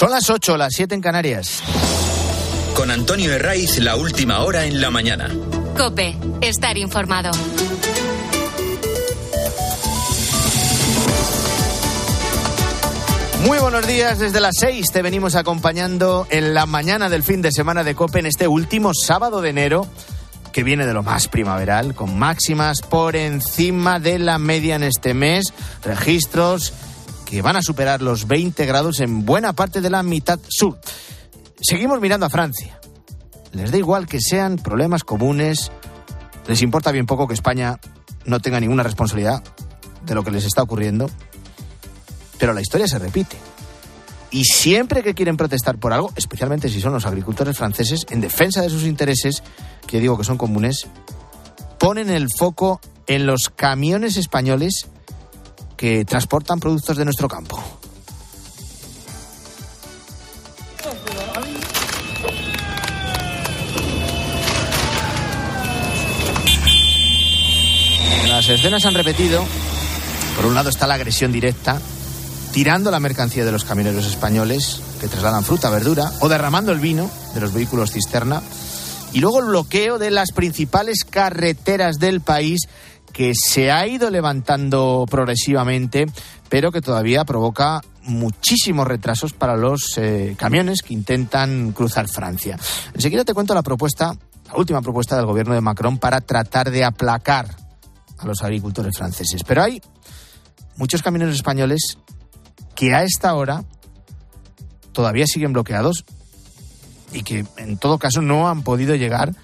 Son las 8, las 7 en Canarias. Con Antonio Herraiz, la última hora en la mañana. Cope, estar informado. Muy buenos días, desde las 6 te venimos acompañando en la mañana del fin de semana de Cope en este último sábado de enero que viene de lo más primaveral, con máximas por encima de la media en este mes, registros que van a superar los 20 grados en buena parte de la mitad sur. Seguimos mirando a Francia. Les da igual que sean problemas comunes, les importa bien poco que España no tenga ninguna responsabilidad de lo que les está ocurriendo pero la historia se repite. Y siempre que quieren protestar por algo, especialmente si son los agricultores franceses, en defensa de sus intereses, que digo que son comunes, ponen el foco en los camiones españoles que transportan productos de nuestro campo. Las escenas han repetido. Por un lado está la agresión directa tirando la mercancía de los camioneros españoles que trasladan fruta, verdura, o derramando el vino de los vehículos cisterna. Y luego el bloqueo de las principales carreteras del país que se ha ido levantando progresivamente, pero que todavía provoca muchísimos retrasos para los eh, camiones que intentan cruzar Francia. Enseguida te cuento la propuesta, la última propuesta del gobierno de Macron para tratar de aplacar a los agricultores franceses. Pero hay muchos camioneros españoles que a esta hora todavía siguen bloqueados y que en todo caso no han podido llegar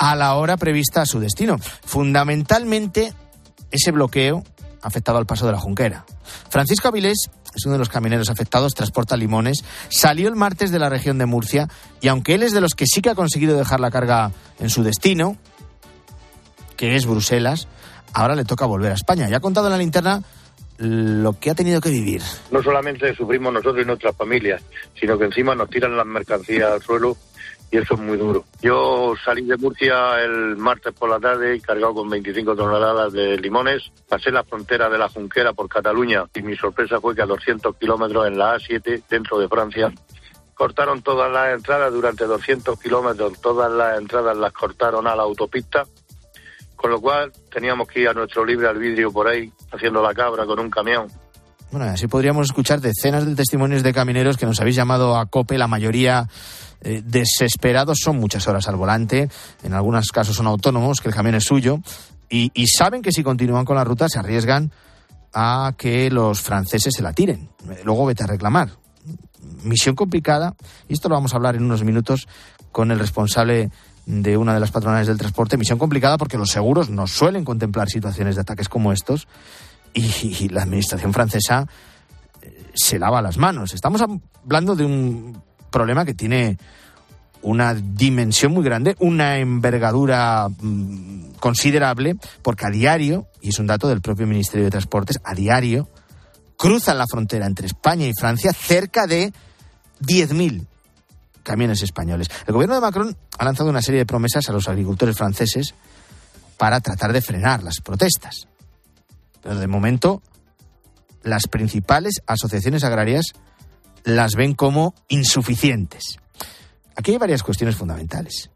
a la hora prevista a su destino. Fundamentalmente, ese bloqueo ha afectado al paso de la Junquera. Francisco Avilés es uno de los camioneros afectados, transporta limones, salió el martes de la región de Murcia y aunque él es de los que sí que ha conseguido dejar la carga en su destino, que es Bruselas, ahora le toca volver a España. Ya ha contado en la linterna lo que ha tenido que vivir. No solamente sufrimos nosotros y nuestras familias, sino que encima nos tiran las mercancías al suelo y eso es muy duro. Yo salí de Murcia el martes por la tarde y cargado con 25 toneladas de limones. Pasé la frontera de la Junquera por Cataluña y mi sorpresa fue que a 200 kilómetros en la A7, dentro de Francia, cortaron todas las entradas durante 200 kilómetros. Todas las entradas las cortaron a la autopista con lo cual teníamos que ir a nuestro libre albedrío por ahí, haciendo la cabra con un camión. Bueno, así podríamos escuchar decenas de testimonios de camineros que nos habéis llamado a COPE, la mayoría eh, desesperados, son muchas horas al volante, en algunos casos son autónomos, que el camión es suyo, y, y saben que si continúan con la ruta se arriesgan a que los franceses se la tiren. Luego vete a reclamar. Misión complicada, y esto lo vamos a hablar en unos minutos con el responsable de una de las patronales del transporte. Misión complicada porque los seguros no suelen contemplar situaciones de ataques como estos y, la administración francesa eh, se lava las manos. Estamos hablando de un problema que tiene una dimensión muy grande, una envergadura mm, considerable, porque a diario, y es un dato del propio Ministerio de Transportes, a diario cruzan la frontera entre España y Francia cerca de 10.000 camiones españoles. El gobierno de Macron ha lanzado una serie de promesas a los agricultores franceses para tratar de frenar las protestas. Pero de momento, las principales asociaciones agrarias las ven como insuficientes. Aquí hay varias cuestiones fundamentales.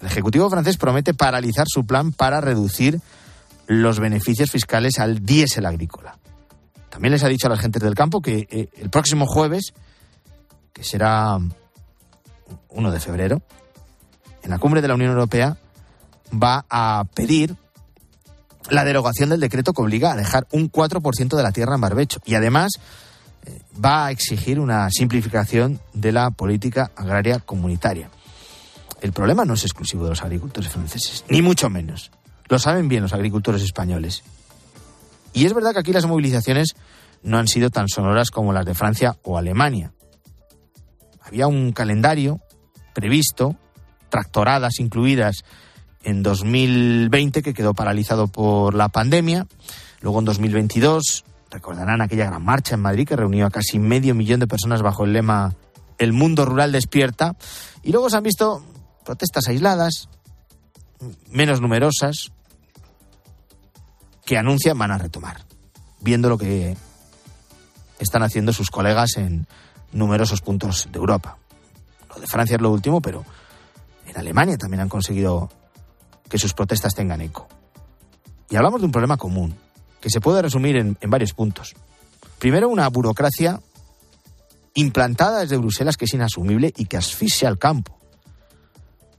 El Ejecutivo francés promete paralizar su plan para reducir los beneficios fiscales al diésel agrícola. También les ha dicho a la gente del campo que eh, el próximo jueves que será 1 de febrero, en la cumbre de la Unión Europea va a pedir la derogación del decreto que obliga a dejar un 4% de la tierra en barbecho y además eh, va a exigir una simplificación de la política agraria comunitaria. El problema no es exclusivo de los agricultores franceses, ni mucho menos. Lo saben bien los agricultores españoles. Y es verdad que aquí las movilizaciones no han sido tan sonoras como las de Francia o Alemania. Había un calendario previsto, tractoradas incluidas en 2020 que quedó paralizado por la pandemia. Luego en 2022 recordarán aquella gran marcha en Madrid que reunió a casi medio millón de personas bajo el lema El mundo rural despierta. Y luego se han visto protestas aisladas, menos numerosas, que anuncian van a retomar, viendo lo que están haciendo sus colegas en numerosos puntos de Europa. Lo de Francia es lo último, pero en Alemania también han conseguido que sus protestas tengan eco. Y hablamos de un problema común, que se puede resumir en, varios puntos. Primero, una burocracia implantada desde Bruselas que es inasumible y que asfixia al campo.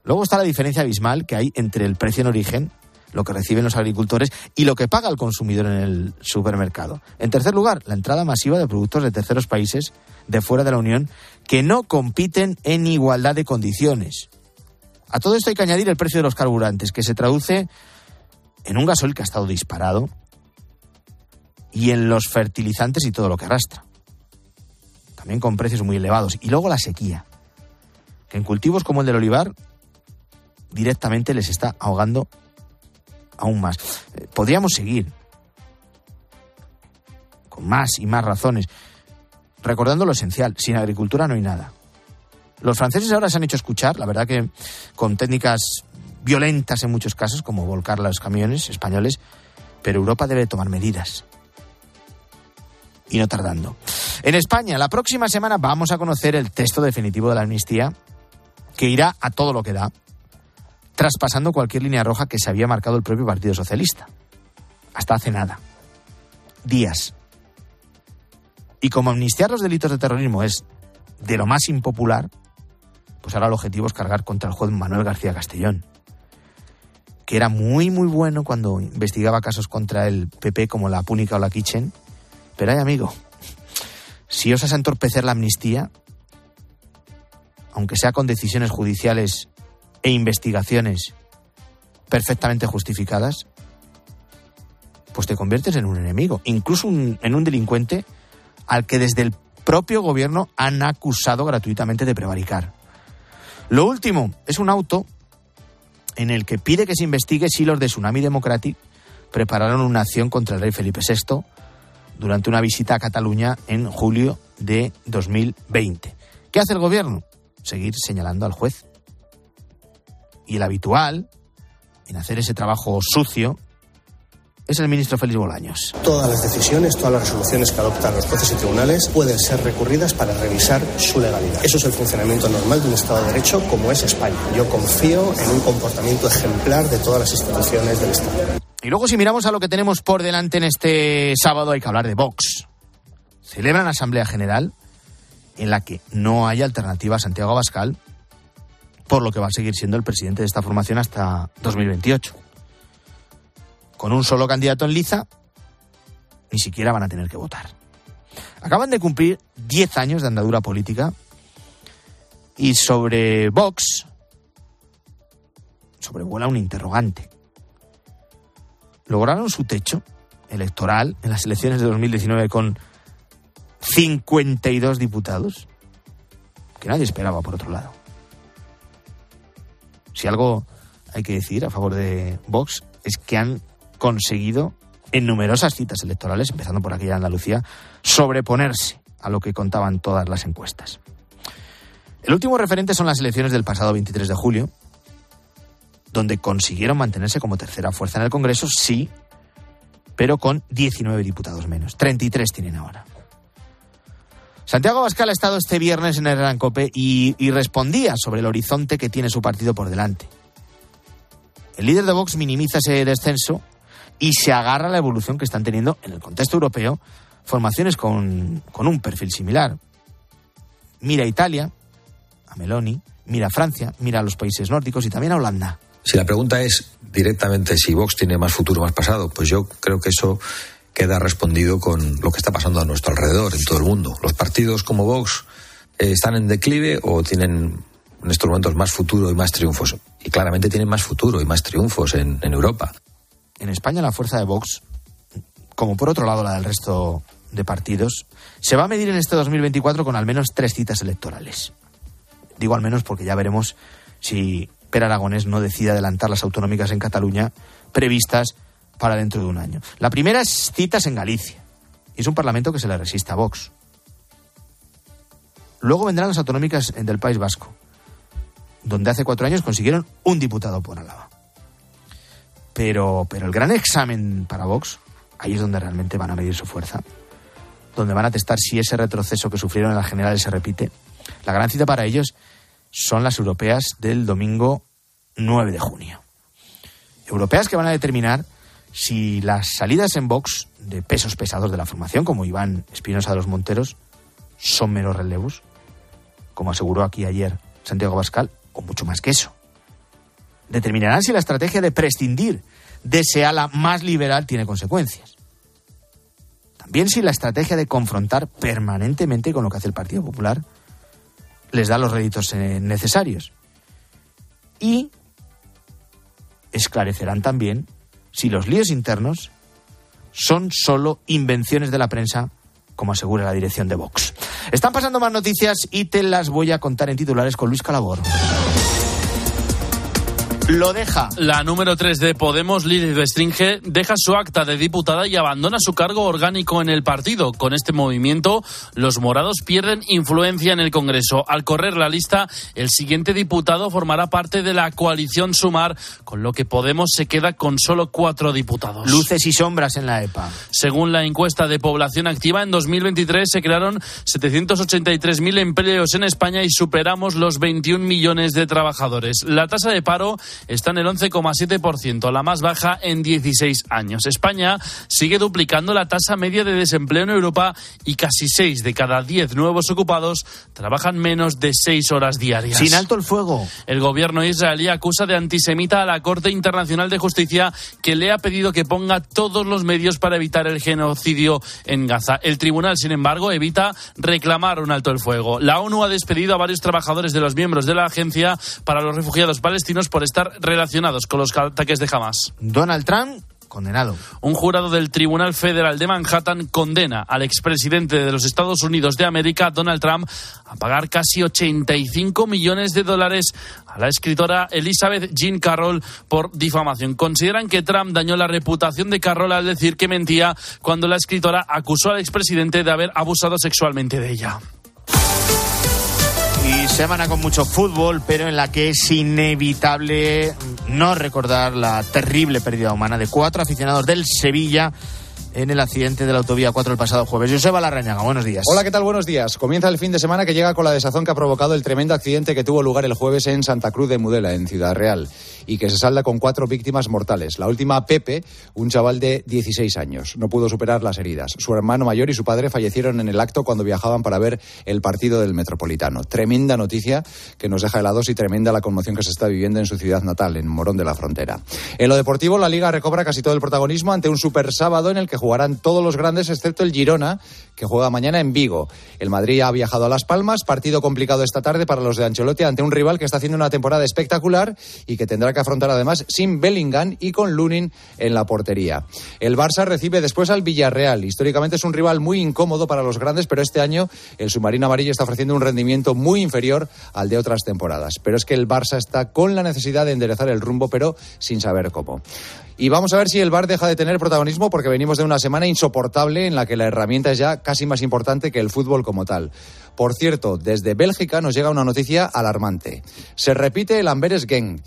Luego está la diferencia abismal que hay entre el precio en origen, lo que reciben los agricultores, y lo que paga el consumidor en el supermercado. En tercer lugar, la entrada masiva de productos de terceros países de fuera de la Unión que no compiten en igualdad de condiciones. A todo esto hay que añadir el precio de los carburantes, que se traduce en un gasoil que ha estado disparado y en los fertilizantes y todo lo que arrastra. También con precios muy elevados. Y luego la sequía, que en cultivos como el del olivar directamente les está ahogando aún más. Eh, podríamos seguir con más y más razones, recordando lo esencial, sin agricultura no hay nada. Los franceses ahora se han hecho escuchar, la verdad que con técnicas violentas en muchos casos, como volcar los camiones españoles, pero Europa debe tomar medidas. Y no tardando. En España, la próxima semana vamos a conocer el texto definitivo de la amnistía, que irá a todo lo que da, traspasando cualquier línea roja que se había marcado el propio Partido Socialista. Hasta hace nada. Días. Y como amnistiar los delitos de terrorismo es de lo más impopular, pues ahora el objetivo es cargar contra el juez Manuel García Castellón, que era muy, muy bueno cuando investigaba casos contra el PP como la Púnica o la Kitchen. Pero hay amigo, si osas entorpecer la amnistía, aunque sea con decisiones judiciales e investigaciones perfectamente justificadas, pues te conviertes en un enemigo, incluso en un delincuente al que desde el propio gobierno han acusado gratuitamente de prevaricar. Lo último es un auto en el que pide que se investigue si los de Tsunami Democratic prepararon una acción contra el rey Felipe VI durante una visita a Cataluña en julio de 2020. ¿Qué hace el gobierno? Seguir señalando al juez. Y el habitual en hacer ese trabajo sucio es el ministro Félix Bolaños. Todas las decisiones, todas las resoluciones que adoptan los jueces y tribunales pueden ser recurridas para revisar su legalidad. Eso es el funcionamiento normal de un Estado de Derecho como es España. Yo confío en un comportamiento ejemplar de todas las instituciones del Estado. Y luego si miramos a lo que tenemos por delante en este sábado hay que hablar de Vox. Celebran Asamblea General en la que no hay alternativa a Santiago Abascal, por lo que va a seguir siendo el presidente de esta formación hasta 2028 con un solo candidato en liza, ni siquiera van a tener que votar. Acaban de cumplir 10 años de andadura política y sobre Vox sobrevuela un interrogante. Lograron su techo electoral en las elecciones de 2019 con 52 diputados, que nadie esperaba por otro lado. Si algo hay que decir a favor de Vox es que han conseguido en numerosas citas electorales, empezando por aquella de Andalucía, sobreponerse a lo que contaban todas las encuestas. El último referente son las elecciones del pasado 23 de julio, donde consiguieron mantenerse como tercera fuerza en el Congreso, sí, pero con 19 diputados menos. 33 tienen ahora. Santiago Abascal ha estado este viernes en el Gran Cope y, y respondía sobre el horizonte que tiene su partido por delante. El líder de Vox minimiza ese descenso y se agarra a la evolución que están teniendo en el contexto europeo formaciones con, un perfil similar. Mira Italia, a Meloni, mira Francia, mira a los países nórdicos y también a Holanda. Si la pregunta es directamente si Vox tiene más futuro más pasado, pues yo creo que eso queda respondido con lo que está pasando a nuestro alrededor, en todo el mundo. Los partidos como Vox eh, están en declive o tienen en estos momentos más futuro y más triunfos. Y claramente tienen más futuro y más triunfos en Europa en España la fuerza de Vox, como por otro lado la del resto de partidos, se va a medir en este 2024 con al menos tres citas electorales. Digo al menos porque ya veremos si Per Aragonés no decide adelantar las autonómicas en Cataluña previstas para dentro de un año. La primera es citas en Galicia. Y es un parlamento que se le resiste a Vox. Luego vendrán las autonómicas del País Vasco, donde hace cuatro años consiguieron un diputado por Álava. Pero, pero el gran examen para Vox, ahí es donde realmente van a medir su fuerza, donde van a testar si ese retroceso que sufrieron en las generales se repite. La gran cita para ellos son las europeas del domingo 9 de junio. Europeas que van a determinar si las salidas en box de pesos pesados de la formación, como Iván Espinosa de los Monteros, son meros relevos, como aseguró aquí ayer Santiago Bascal, o mucho más que eso. Determinarán si la estrategia de prescindir de ese ala más liberal tiene consecuencias. También si la estrategia de confrontar permanentemente con lo que hace el Partido Popular les da los réditos eh, necesarios. Y esclarecerán también si los líos internos son solo invenciones de la prensa, como asegura la dirección de Vox. Están pasando más noticias y te las voy a contar en titulares con Luis Calabor lo deja. La número 3 de Podemos, Lili Bestringe, deja su acta de diputada y abandona su cargo orgánico en el partido. Con este movimiento, los morados pierden influencia en el Congreso. Al correr la lista, el siguiente diputado formará parte de la coalición Sumar, con lo que Podemos se queda con solo cuatro diputados. Luces y sombras en la EPA. Según la encuesta de población activa, en 2023 se crearon 783.000 empleos en España y superamos los 21 millones de trabajadores. La tasa de paro está en el 11,7%, la más baja en 16 años. España sigue duplicando la tasa media de desempleo en Europa y casi 6 de cada 10 nuevos ocupados trabajan menos de 6 horas diarias. Sin alto el fuego. El gobierno israelí acusa de antisemita a la Corte Internacional de Justicia que le ha pedido que ponga todos los medios para evitar el genocidio en Gaza. El tribunal, sin embargo, evita reclamar un alto el fuego. La ONU ha despedido a varios trabajadores de los miembros de la Agencia para los Refugiados Palestinos por estar relacionados con los ataques de Hamas. Donald Trump condenado. Un jurado del Tribunal Federal de Manhattan condena al expresidente de los Estados Unidos de América, Donald Trump, a pagar casi 85 millones de dólares a la escritora Elizabeth Jean Carroll por difamación. Consideran que Trump dañó la reputación de Carroll al decir que mentía cuando la escritora acusó al expresidente de haber abusado sexualmente de ella. Semana con mucho fútbol, pero en la que es inevitable no recordar la terrible pérdida humana de cuatro aficionados del Sevilla en el accidente de la autovía 4 el pasado jueves. Joseba Larrañaga, buenos días. Hola, ¿qué tal? Buenos días. Comienza el fin de semana que llega con la desazón que ha provocado el tremendo accidente que tuvo lugar el jueves en Santa Cruz de Mudela, en Ciudad Real, y que se salda con cuatro víctimas mortales. La última, Pepe, un chaval de 16 años. No pudo superar las heridas. Su hermano mayor y su padre fallecieron en el acto cuando viajaban para ver el partido del Metropolitano. Tremenda noticia que nos deja helados y tremenda la conmoción que se está viviendo en su ciudad natal, en Morón de la Frontera. En lo deportivo, la Liga recobra casi todo el protagonismo ante un super sábado en el que jugarán todos los grandes excepto el Girona, que juega mañana en Vigo. El Madrid ha viajado a Las Palmas, partido complicado esta tarde para los de Ancelotti ante un rival que está haciendo una temporada espectacular y que tendrá que afrontar además sin Bellingham y con Lunin en la portería. El Barça recibe después al Villarreal. Históricamente es un rival muy incómodo para los grandes, pero este año el submarino amarillo está ofreciendo un rendimiento muy inferior al de otras temporadas. Pero es que el Barça está con la necesidad de enderezar el rumbo, pero sin saber cómo. Y vamos a ver si el VAR deja de tener protagonismo porque venimos de una semana insoportable en la que la herramienta es ya casi más importante que el fútbol como tal. Por cierto, desde Bélgica nos llega una noticia alarmante. Se repite el Amberes Gang.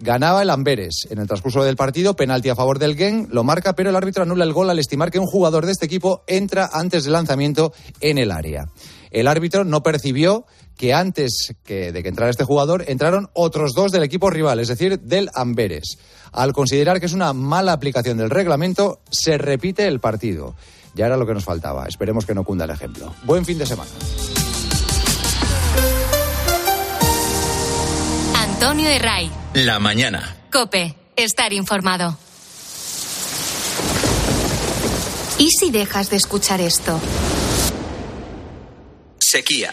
Ganaba el Amberes en el transcurso del partido, penalti a favor del Gang, lo marca, pero el árbitro anula el gol al estimar que un jugador de este equipo entra antes del lanzamiento en el área. El árbitro no percibió que antes que de que entrara este jugador entraron otros dos del equipo rival, es decir, del Amberes. Al considerar que es una mala aplicación del reglamento, se repite el partido. Ya era lo que nos faltaba. Esperemos que no cunda el ejemplo. Buen fin de semana. Antonio de Ray. La mañana. Cope. Estar informado. ¿Y si dejas de escuchar esto? Sequía.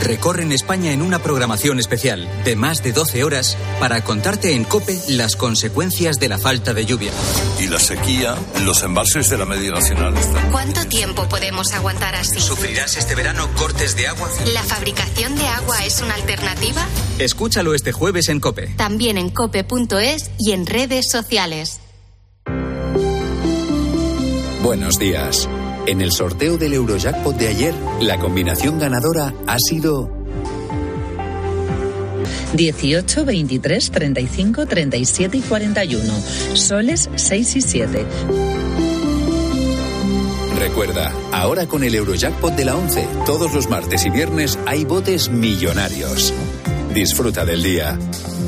recorren España en una programación especial de más de 12 horas para contarte en COPE las consecuencias de la falta de lluvia. Y la sequía, los embalses de la media nacional. ¿Cuánto tiempo podemos aguantar así? ¿Sufrirás este verano cortes de agua? ¿La fabricación de agua es una alternativa? Escúchalo este jueves en COPE. También en cope.es y en redes sociales. Buenos días. En el sorteo del Eurojackpot de ayer, la combinación ganadora ha sido 18, 23, 35, 37 y 41. Soles 6 y 7. Recuerda, ahora con el Eurojackpot de la 11, todos los martes y viernes hay botes millonarios. Disfruta del día.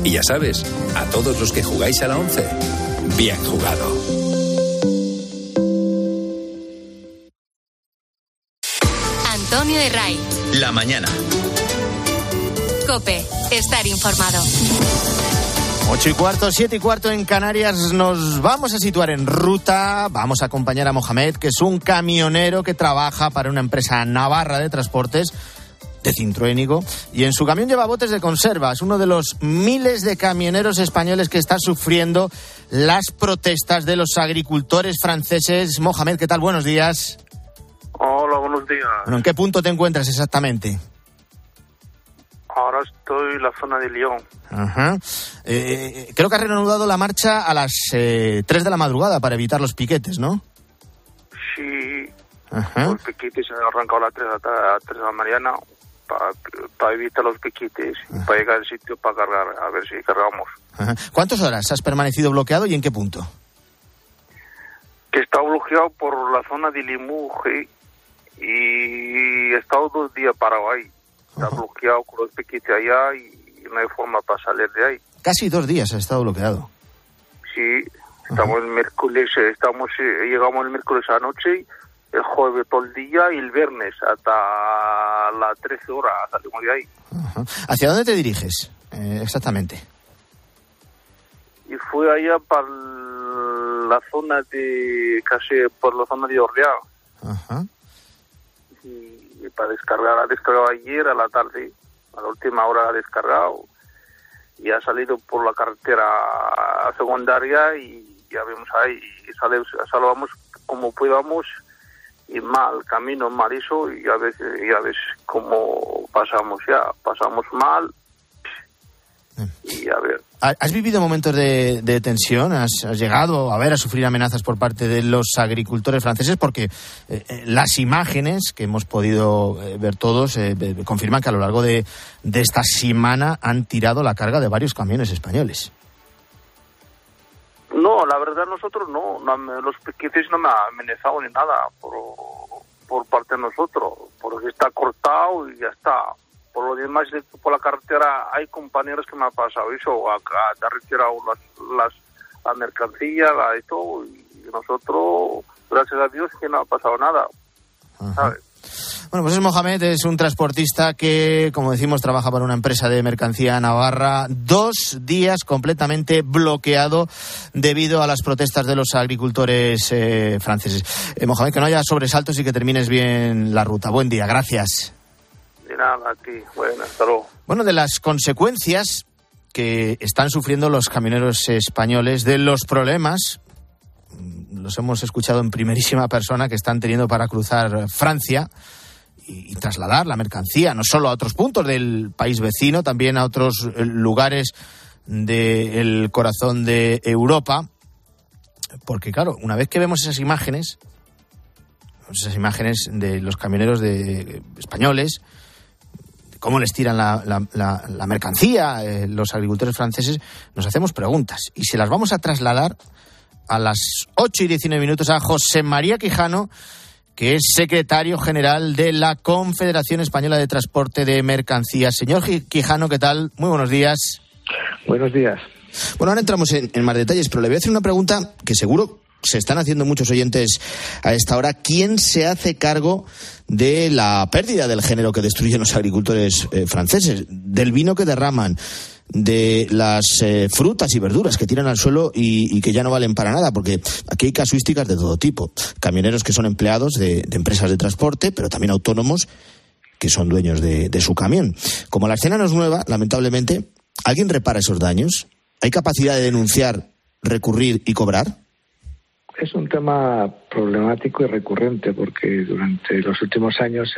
Y ya sabes, a todos los que jugáis a la 11, bien jugado. La mañana. Cope, estar informado. Ocho y cuarto, siete y cuarto en Canarias. Nos vamos a situar en ruta. Vamos a acompañar a Mohamed, que es un camionero que trabaja para una empresa navarra de transportes de Cintroénigo y en su camión lleva botes de conserva. Es uno de los miles de camioneros españoles que está sufriendo las protestas de los agricultores franceses. Mohamed, ¿qué tal? Buenos días. Días. Bueno, ¿en qué punto te encuentras exactamente? Ahora estoy en la zona de Lyon. Ajá. Eh, creo que ha reanudado la marcha a las eh, 3 de la madrugada para evitar los piquetes, ¿no? Sí. Ajá. Los piquetes se han arrancado a las 3 de la, a 3 de la mañana para evitar los piquetes, para llegar al sitio para cargar, a ver si cargamos. Ajá. ¿Cuántas horas has permanecido bloqueado y en qué punto? Que está bloqueado por la zona de Limuje y he estado dos días parado ahí. Está bloqueado con los piquetes allá y no hay forma para salir de ahí. Casi dos días ha estado bloqueado. Sí, estamos el miércoles, eh, estamos, eh, llegamos el miércoles anoche, el jueves todo el día y el viernes hasta las 13 horas salimos de ahí. Ajá. ¿Hacia dónde te diriges eh, exactamente? Y fue allá para la zona de, casi por la zona de Orleán. Ajá. Y para descargar, ha descargado ayer a la tarde, a la última hora ha descargado y ha salido por la carretera secundaria y ya vemos ahí, y salvamos como podamos y mal, camino mal eso y a veces ya ves cómo pasamos ya, pasamos mal y a ver. ¿Has vivido momentos de, de tensión? ¿Has, ¿Has, llegado a ver, a sufrir amenazas por parte de los agricultores franceses? Porque eh, las imágenes que hemos podido eh, ver todos eh, confirman que a lo largo de, de, esta semana han tirado la carga de varios camiones españoles. No, la verdad nosotros no, no los piquetes no me han amenazado ni nada por, por parte de nosotros, porque está cortado y ya está por lo demás por la carretera hay compañeros que me han pasado eso acá te ha retirado las, las la mercancía la de todo y nosotros gracias a Dios que no ha pasado nada ¿sabes? Bueno, pues es Mohamed, es un transportista que, como decimos, trabaja para una empresa de mercancía navarra. Dos días completamente bloqueado debido a las protestas de los agricultores eh, franceses. Eh, Mohamed, que no haya sobresaltos y que termines bien la ruta. Buen día, gracias. De. Bueno, de las consecuencias que están sufriendo los camioneros españoles, de los problemas, los hemos escuchado en primerísima persona, que están teniendo para cruzar Francia y, trasladar la mercancía, no solo a otros puntos del país vecino, también a otros lugares del corazón de Europa. Porque, claro, una vez que vemos esas imágenes, esas imágenes de los camioneros de, españoles, cómo les tiran la, la, la, la mercancía eh, los agricultores franceses, nos hacemos preguntas y se las vamos a trasladar a las 8 y 19 minutos a José María Quijano, que es secretario general de la Confederación Española de Transporte de Mercancías. Señor Quijano, ¿qué tal? Muy buenos días. Buenos días. Bueno, ahora entramos en, en más detalles, pero le voy a hacer una pregunta que seguro se están haciendo muchos oyentes a esta hora. ¿Quién se hace cargo de la pérdida del género que destruyen los agricultores eh, franceses? Del vino que derraman, de las eh, frutas y verduras que tiran al suelo y, que ya no valen para nada, porque aquí hay casuísticas de todo tipo. Camioneros que son empleados de, de empresas de transporte, pero también autónomos que son dueños de, de su camión. Como la escena no es nueva, lamentablemente, ¿alguien repara esos daños? ¿Hay capacidad de denunciar, recurrir y cobrar? Es un tema problemático y recurrente porque durante los últimos años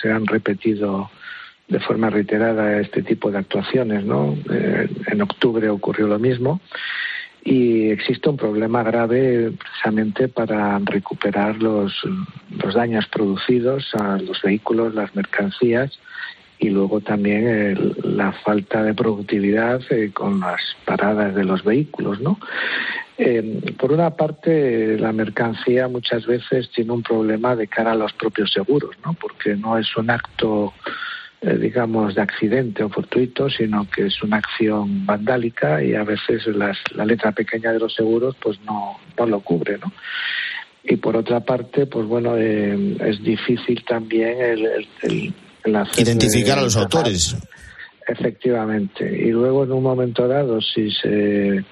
se han repetido de forma reiterada este tipo de actuaciones. ¿no? Eh, en octubre ocurrió lo mismo y existe un problema grave precisamente para recuperar los, los daños producidos a los vehículos, las mercancías y luego también la falta de productividad eh, con las paradas de los vehículos, ¿no? Eh, por una parte, la mercancía muchas veces tiene un problema de cara a los propios seguros, ¿no? Porque no es un acto eh, digamos, de accidente o fortuito, sino que es una acción vandálica y a veces la letra pequeña de los seguros pues no, no lo cubre, ¿no? Y por otra parte, pues bueno, eh, es difícil también el, el, identificar a los autores. Efectivamente. Y luego, en un momento dado, si se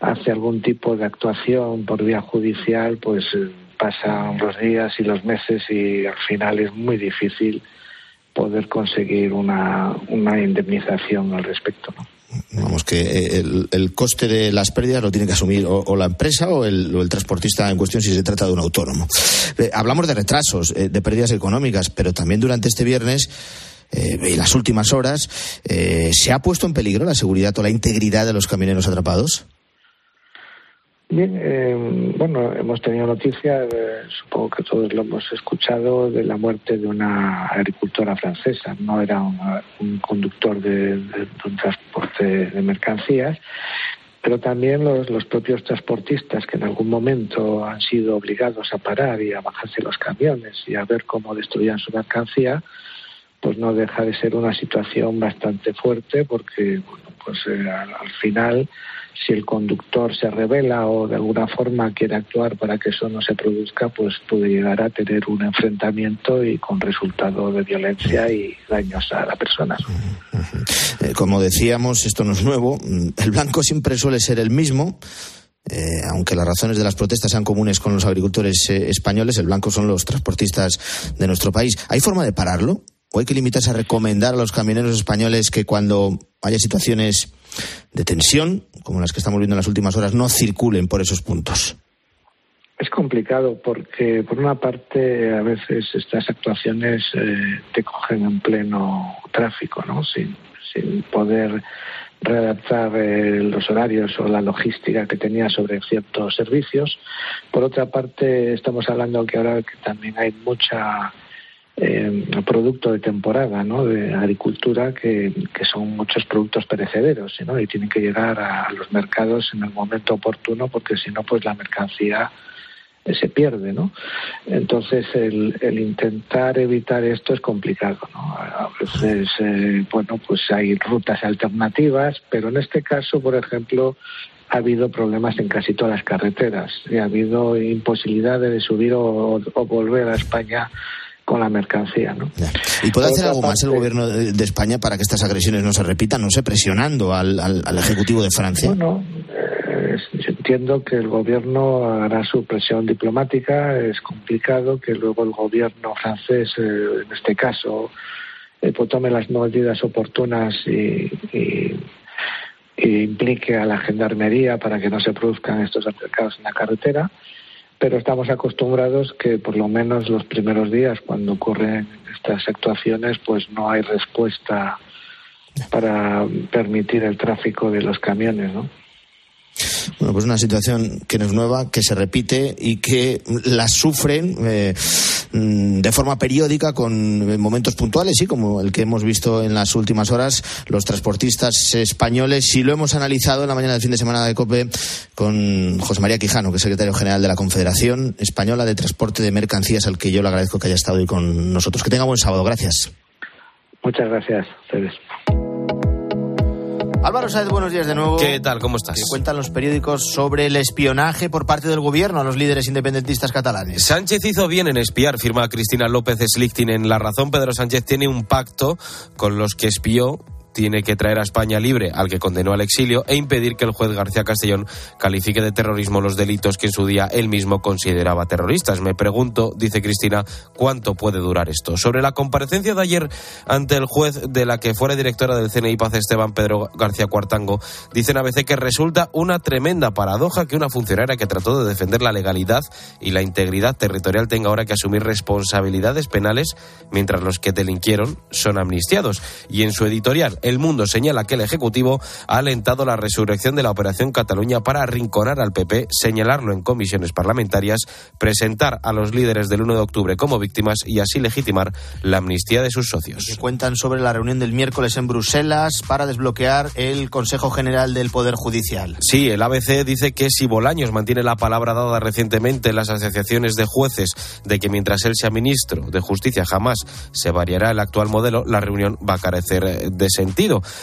hace algún tipo de actuación por vía judicial, pues eh, pasan los días y los meses y al final es muy difícil poder conseguir una, una indemnización al respecto. Vamos, que eh, el, coste de las pérdidas lo tiene que asumir o, la empresa o el, transportista en cuestión si se trata de un autónomo. Eh, hablamos de retrasos, eh, de pérdidas económicas, pero también durante este viernes en las últimas horas, ¿se ha puesto en peligro la seguridad o la integridad de los camioneros atrapados? Bien, eh, bueno, hemos tenido noticia, supongo que todos lo hemos escuchado, de la muerte de una agricultora francesa. No era un conductor de, un transporte de mercancías, pero también los, los propios transportistas que en algún momento han sido obligados a parar y a bajarse los camiones y a ver cómo destruían su mercancía, pues no deja de ser una situación bastante fuerte porque, bueno, pues eh, al final si el conductor se revela o de alguna forma quiere actuar para que eso no se produzca, pues puede llegar a tener un enfrentamiento y con resultado de violencia y daños a la persona. Eh, como decíamos, esto no es nuevo. El blanco siempre suele ser el mismo. Eh, aunque las razones de las protestas sean comunes con los agricultores españoles, el blanco son los transportistas de nuestro país. ¿Hay forma de pararlo? ¿O hay que limitarse a recomendar a los camioneros españoles que cuando haya situaciones de tensión, como las que estamos viendo en las últimas horas, no circulen por esos puntos? Es complicado porque, por una parte, a veces estas actuaciones eh, te cogen en pleno tráfico, ¿no? Sin, poder readaptar eh, los horarios o la logística que tenía sobre ciertos servicios. Por otra parte, estamos hablando que ahora que también hay mucha eh, producto de temporada, ¿no? De agricultura que, son muchos productos perecederos, ¿no? Y tienen que llegar a, los mercados en el momento oportuno porque si no, pues la mercancía eh, se pierde, ¿no? Entonces, el, intentar evitar esto es complicado, ¿no? A veces, eh, bueno, pues hay rutas alternativas, pero en este caso, por ejemplo, ha habido problemas en casi todas las carreteras y ha habido imposibilidad de subir o volver a España con la mercancía. ¿no? ¿Y puede hacer algo más el gobierno de, España para que estas agresiones no se repitan, no sé, presionando al, al, Ejecutivo de Francia? Bueno, eh, entiendo que el gobierno hará su presión diplomática, es complicado que luego el gobierno francés, eh, en este caso, eh, pues tome las medidas oportunas y, y, implique a la gendarmería para que no se produzcan estos altercados en la carretera pero estamos acostumbrados que por lo menos los primeros días cuando ocurren estas actuaciones pues no hay respuesta para permitir el tráfico de los camiones, ¿no? Bueno, pues una situación que no es nueva, que se repite y que la sufren eh, de forma periódica con momentos puntuales, sí, como el que hemos visto en las últimas horas, los transportistas españoles. Y lo hemos analizado en la mañana del fin de semana de COPE con José María Quijano, que es secretario general de la Confederación Española de Transporte de Mercancías, al que yo le agradezco que haya estado hoy con nosotros. Que tenga buen sábado. Gracias. Muchas gracias. Ustedes. Álvaro Sáez, buenos días de nuevo. ¿Qué tal? ¿Cómo estás? ¿Qué cuentan los periódicos sobre el espionaje por parte del gobierno a los líderes independentistas catalanes? Sánchez hizo bien en espiar, firma Cristina López Slichting en La Razón. Pedro Sánchez tiene un pacto con los que espió tiene que traer a España libre al que condenó al exilio e impedir que el juez García Castellón califique de terrorismo los delitos que en su día él mismo consideraba terroristas. Me pregunto, dice Cristina, cuánto puede durar esto. Sobre la comparecencia de ayer ante el juez de la que fuera directora del CNI Paz Esteban Pedro García Cuartango, dicen ABC que resulta una tremenda paradoja que una funcionaria que trató de defender la legalidad y la integridad territorial tenga ahora que asumir responsabilidades penales mientras los que delinquieron son amnistiados. Y en su editorial, El Mundo señala que el Ejecutivo ha alentado la resurrección de la Operación Cataluña para arrinconar al PP, señalarlo en comisiones parlamentarias, presentar a los líderes del 1 de octubre como víctimas y así legitimar la amnistía de sus socios. Que cuentan sobre la reunión del miércoles en Bruselas para desbloquear el Consejo General del Poder Judicial. Sí, el ABC dice que si Bolaños mantiene la palabra dada recientemente en las asociaciones de jueces de que mientras él sea ministro de Justicia jamás se variará el actual modelo, la reunión va a carecer de sentido.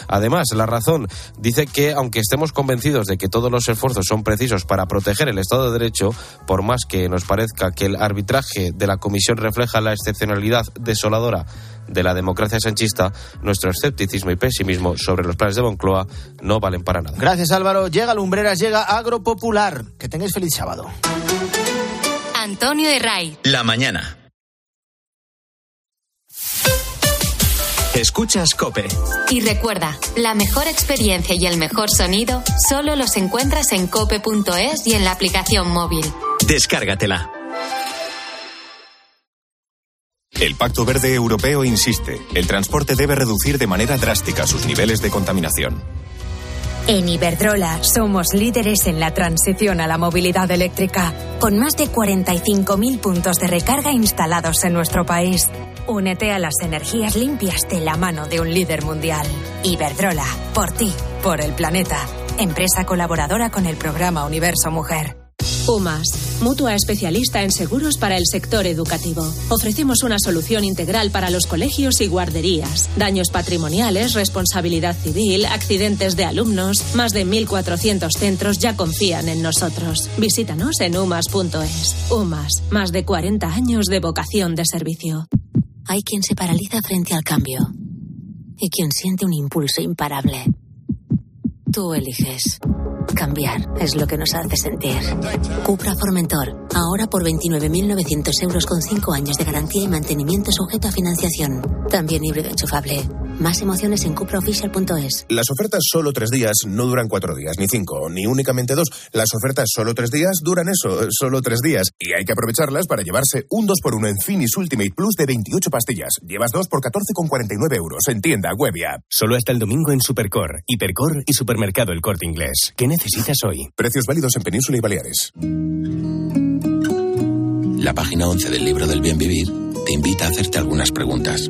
Además, la razón dice que aunque estemos convencidos de que todos los esfuerzos son precisos para proteger el Estado de Derecho, por más que nos parezca que el arbitraje de la Comisión refleja la excepcionalidad desoladora de la democracia sanchista, nuestro escepticismo y pesimismo sobre los planes de Moncloa no valen para nada. Gracias Álvaro. Llega Lumbreras, llega Agropopular. Que tengáis feliz sábado. Antonio de Ray. La mañana. Escuchas Cope. Y recuerda, la mejor experiencia y el mejor sonido solo los encuentras en cope.es y en la aplicación móvil. Descárgatela. El Pacto Verde Europeo insiste, el transporte debe reducir de manera drástica sus niveles de contaminación. En Iberdrola somos líderes en la transición a la movilidad eléctrica, con más de 45.000 puntos de recarga instalados en nuestro país. Únete a las energías limpias de la mano de un líder mundial. Iberdrola, por ti, por el planeta. Empresa colaboradora con el programa Universo Mujer. UMAS, mutua especialista en seguros para el sector educativo. Ofrecemos una solución integral para los colegios y guarderías. Daños patrimoniales, responsabilidad civil, accidentes de alumnos. Más de 1.400 centros ya confían en nosotros. Visítanos en umas.es. UMAS, más de 40 años de vocación de servicio. Hay quien se paraliza frente al cambio y quien siente un impulso imparable. Tú eliges. Cambiar es lo que nos hace sentir. Cupra Formentor, ahora por 29.900 euros con 5 años de garantía y mantenimiento sujeto a financiación. También híbrido enchufable. Más emociones en cupraofficial.es. Las ofertas solo tres días no duran cuatro días, ni cinco, ni únicamente dos. Las ofertas solo tres días duran eso, solo tres días. Y hay que aprovecharlas para llevarse un 2x1 en Finis Ultimate Plus de 28 pastillas. Llevas dos por 14,49 euros en tienda, web y app. Solo hasta el domingo en Supercor, Hipercor y Supermercado El Corte Inglés. ¿Qué necesitas hoy? Precios válidos en Península y Baleares. La página 11 del libro del bien vivir te invita a hacerte algunas preguntas.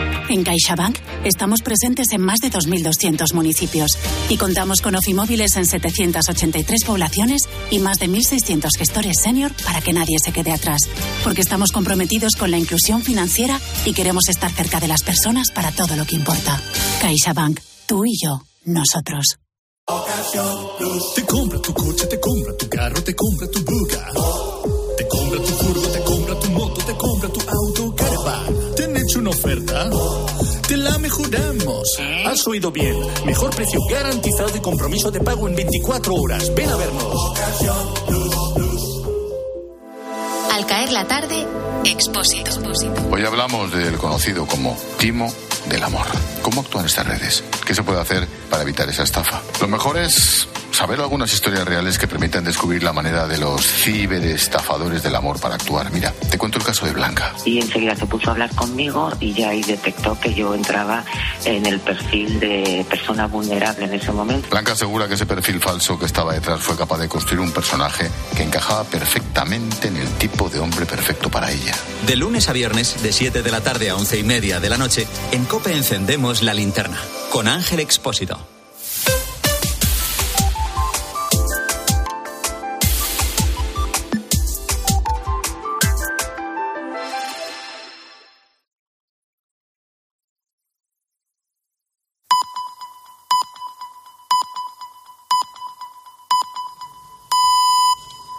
En CaixaBank estamos presentes en más de 2.200 municipios y contamos con oficimóviles en 783 poblaciones y más de 1.600 gestores senior para que nadie se quede atrás. Porque estamos comprometidos con la inclusión financiera y queremos estar cerca de las personas para todo lo que importa. CaixaBank, tú y yo, nosotros. Te compra tu coche, te compra tu carro, te compra tu buga. Te compra tu furgo, te compra tu moto, te compra tu auto, caravan. ¿Te han hecho una oferta? Te la mejoramos. Has oído bien. Mejor precio garantizado y compromiso de pago en 24 horas. Ven a vernos. Al caer la tarde, Expósito. Hoy hablamos del conocido como timo del amor. ¿Cómo actúan estas redes? ¿Qué se puede hacer para evitar esa estafa? Lo mejor es saber algunas historias reales que permitan descubrir la manera de los ciberestafadores del amor para actuar. Mira, te cuento el caso de Blanca. Y enseguida se puso a hablar conmigo y ya ahí detectó que yo entraba en el perfil de persona vulnerable en ese momento. Blanca asegura que ese perfil falso que estaba detrás fue capaz de construir un personaje que encajaba perfectamente en el tipo de hombre perfecto para ella. De lunes a viernes, de 7 de la tarde a 11 y media de la noche, en Cope encendemos la linterna con Ángel Expósito.